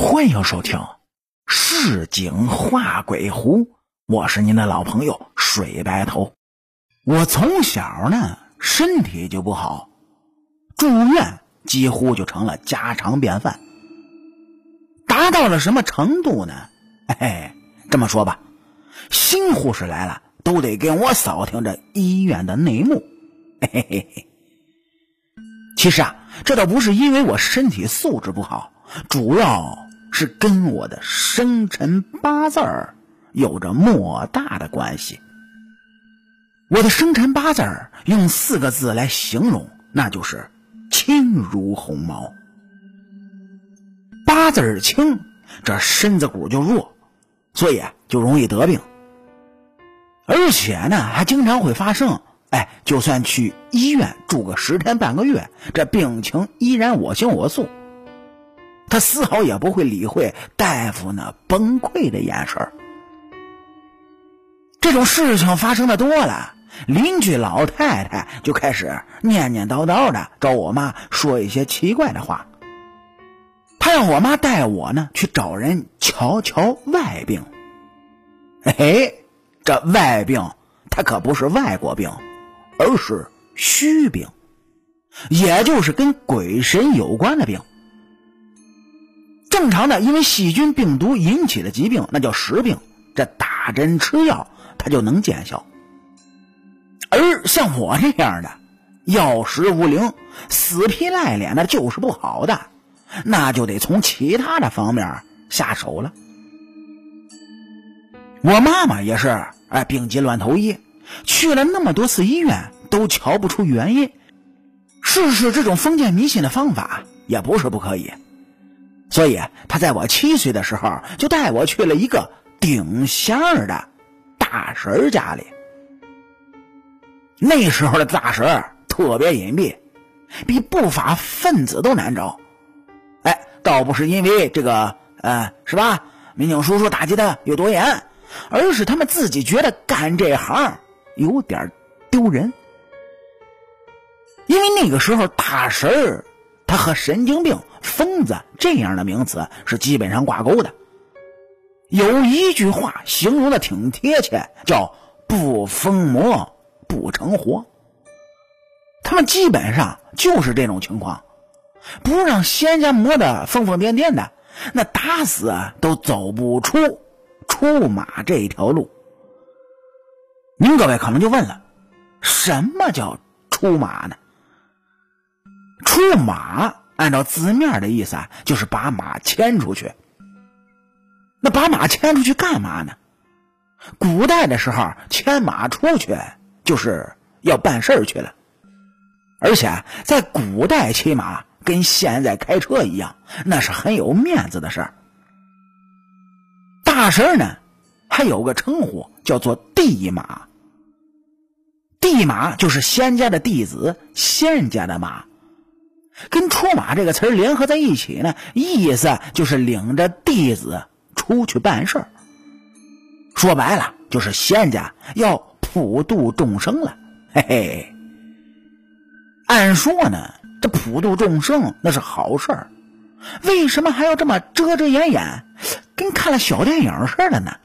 欢迎收听《市井画鬼狐》，我是您的老朋友水白头。我从小呢身体就不好，住院几乎就成了家常便饭。达到了什么程度呢？嘿嘿，这么说吧，新护士来了都得跟我扫听这医院的内幕。嘿嘿嘿。其实啊，这倒不是因为我身体素质不好，主要。是跟我的生辰八字儿有着莫大的关系。我的生辰八字儿用四个字来形容，那就是轻如鸿毛。八字儿轻，这身子骨就弱，所以啊就容易得病。而且呢，还经常会发生，哎，就算去医院住个十天半个月，这病情依然我行我素。丝毫也不会理会大夫那崩溃的眼神这种事情发生的多了，邻居老太太就开始念念叨叨的找我妈说一些奇怪的话。他让我妈带我呢去找人瞧瞧外病。哎，这外病，它可不是外国病，而是虚病，也就是跟鬼神有关的病。正常的，因为细菌、病毒引起的疾病，那叫实病。这打针吃药，它就能见效。而像我这样的，药食无灵、死皮赖脸的，就是不好的，那就得从其他的方面下手了。我妈妈也是，哎，病急乱投医，去了那么多次医院，都瞧不出原因。试试这种封建迷信的方法，也不是不可以。所以他在我七岁的时候就带我去了一个顶仙儿的大婶家里。那时候的大婶特别隐蔽，比不法分子都难找。哎，倒不是因为这个，呃，是吧？民警叔叔打击的有多严，而是他们自己觉得干这行有点丢人。因为那个时候大婶儿他和神经病。疯子这样的名词是基本上挂钩的。有一句话形容的挺贴切，叫“不疯魔不成活”。他们基本上就是这种情况，不让仙家磨得疯疯癫癫的，那打死都走不出出马这条路。您各位可能就问了，什么叫出马呢？出马。按照字面的意思啊，就是把马牵出去。那把马牵出去干嘛呢？古代的时候，牵马出去就是要办事儿去了。而且在古代骑马跟现在开车一样，那是很有面子的事儿。大神呢，还有个称呼叫做地马。地马就是仙家的弟子，仙家的马。跟出马这个词儿联合在一起呢，意思就是领着弟子出去办事儿。说白了，就是仙家要普度众生了。嘿嘿，按说呢，这普度众生那是好事儿，为什么还要这么遮遮掩掩，跟看了小电影似的呢？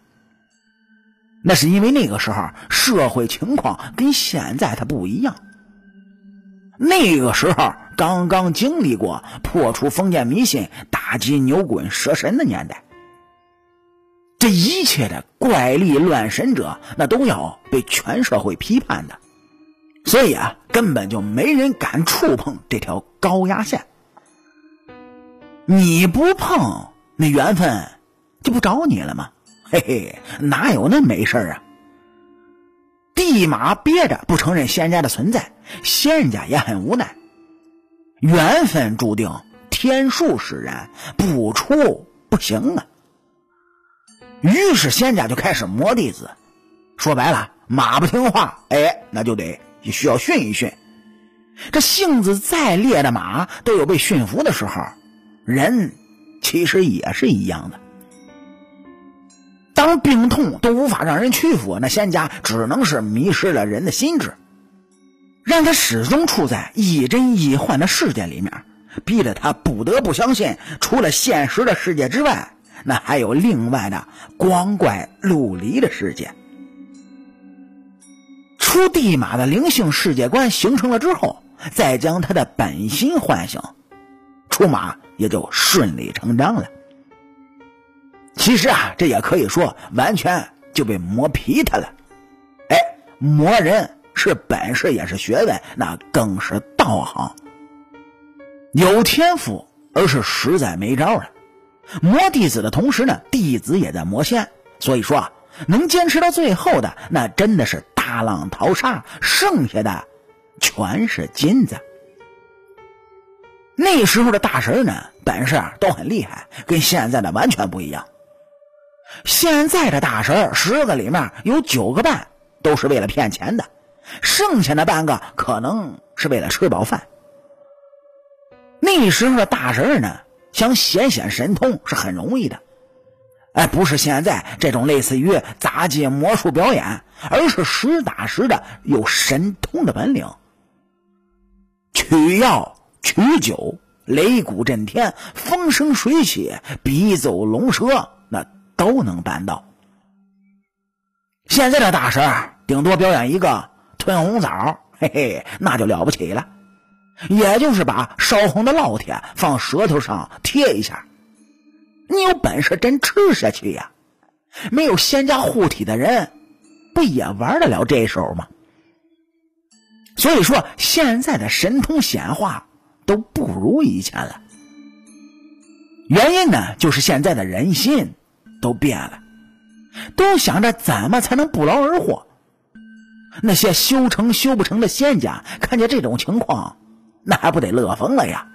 那是因为那个时候社会情况跟现在它不一样。那个时候刚刚经历过破除封建迷信、打击牛鬼蛇神的年代，这一切的怪力乱神者，那都要被全社会批判的，所以啊，根本就没人敢触碰这条高压线。你不碰，那缘分就不找你了吗？嘿嘿，哪有那没事啊？地马憋着不承认仙家的存在，仙家也很无奈。缘分注定，天数使然，不出不行啊。于是仙家就开始磨弟子。说白了，马不听话，哎，那就得需要训一训。这性子再烈的马都有被驯服的时候，人其实也是一样的。当病痛都无法让人屈服，那仙家只能是迷失了人的心智，让他始终处在亦真亦幻的世界里面，逼得他不得不相信，除了现实的世界之外，那还有另外的光怪陆离的世界。出地马的灵性世界观形成了之后，再将他的本心唤醒，出马也就顺理成章了。其实啊，这也可以说完全就被磨皮他了。哎，磨人是本事也是学问，那更是道行。有天赋，而是实在没招了。磨弟子的同时呢，弟子也在磨仙。所以说啊，能坚持到最后的，那真的是大浪淘沙，剩下的全是金子。那时候的大神呢，本事都很厉害，跟现在的完全不一样。现在的大神十个里面有九个半都是为了骗钱的，剩下的半个可能是为了吃饱饭。那时候的大神呢，想显显神通是很容易的，哎，不是现在这种类似于杂技魔术表演，而是实打实的有神通的本领，取药、取酒、擂鼓震天、风生水起、笔走龙蛇，那都能办到。现在的大神顶多表演一个吞红枣，嘿嘿，那就了不起了。也就是把烧红的烙铁放舌头上贴一下，你有本事真吃下去呀！没有仙家护体的人，不也玩得了这手吗？所以说，现在的神通显化都不如以前了。原因呢，就是现在的人心都变了，都想着怎么才能不劳而获。那些修成修不成的仙家，看见这种情况。那还不得乐疯了呀！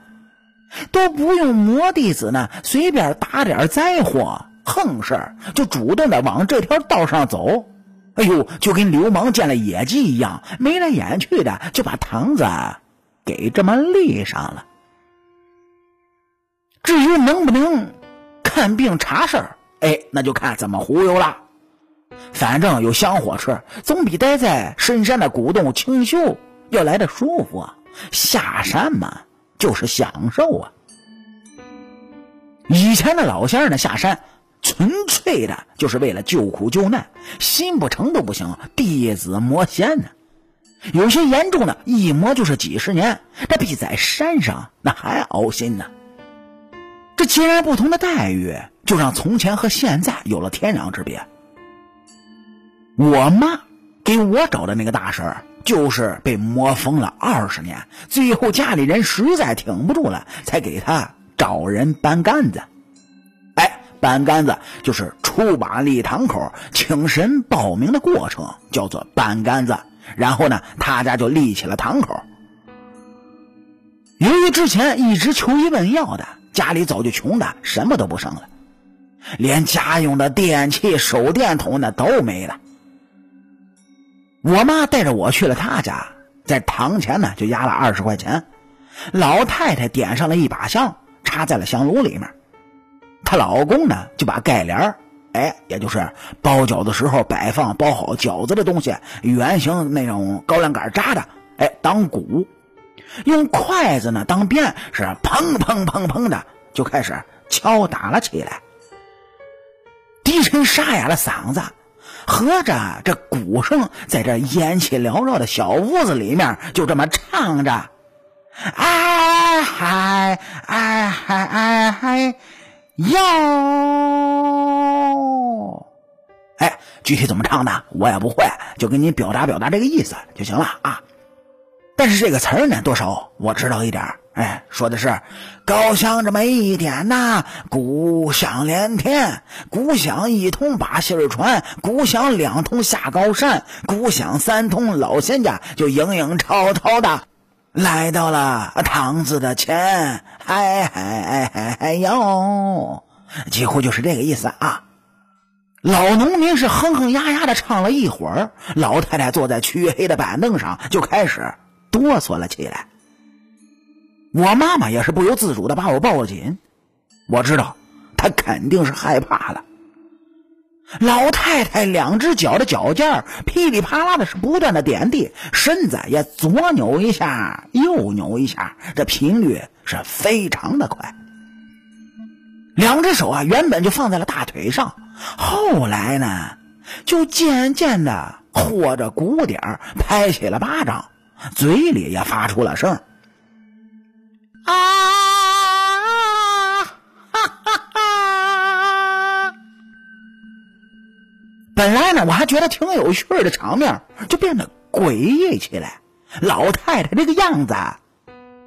都不用魔弟子呢，随便打点灾祸，横事就主动的往这条道上走。哎呦，就跟流氓见了野鸡一样，眉来眼去的就把堂子给这么立上了。至于能不能看病查事儿，哎，那就看怎么忽悠了。反正有香火吃，总比待在深山的古洞清修要来的舒服啊。下山嘛，就是享受啊。以前的老先生呢，下山纯粹的就是为了救苦救难，心不诚都不行，弟子魔仙呢。有些严重的，一磨就是几十年，这比在山上那还熬心呢。这截然不同的待遇，就让从前和现在有了天壤之别。我妈给我找的那个大婶。就是被磨疯了二十年，最后家里人实在挺不住了，才给他找人搬杆子。哎，搬杆子就是出马立堂口请神报名的过程，叫做搬杆子。然后呢，他家就立起了堂口。由于之前一直求医问药的，家里早就穷的什么都不剩了，连家用的电器、手电筒那都没了。我妈带着我去了她家，在堂前呢就压了二十块钱，老太太点上了一把香，插在了香炉里面。她老公呢就把盖帘儿哎，也就是包饺子时候摆放包好饺子的东西，圆形那种高粱杆扎的，哎，当鼓，用筷子呢当鞭，是砰砰砰砰的就开始敲打了起来，低沉沙哑的嗓子。合着这鼓声在这烟气缭绕的小屋子里面，就这么唱着：“哎嗨哎嗨哎嗨哟！”哎，具体怎么唱的我也不会，就给你表达表达这个意思就行了啊。但是这个词儿呢，多少我知道一点哎，说的是高香这么一点呐，鼓响连天，鼓响一通把信儿传，鼓响两通下高山，鼓响三通老仙家就影影绰绰的来到了堂子的前，嗨嗨嗨哎哟，几乎就是这个意思啊。老农民是哼哼呀呀的唱了一会儿，老太太坐在黢黑的板凳上就开始。哆嗦了起来，我妈妈也是不由自主的把我抱紧。我知道，她肯定是害怕了。老太太两只脚的脚尖噼里啪啦的是不断的点地，身子也左扭一下，右扭一下，这频率是非常的快。两只手啊，原本就放在了大腿上，后来呢，就渐渐的或着鼓点拍起了巴掌，嘴里也发出了声啊，哈哈哈！本来呢，我还觉得挺有趣的场面，就变得诡异起来。老太太这个样子，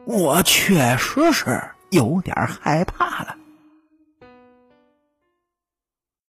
我确实是有点害怕。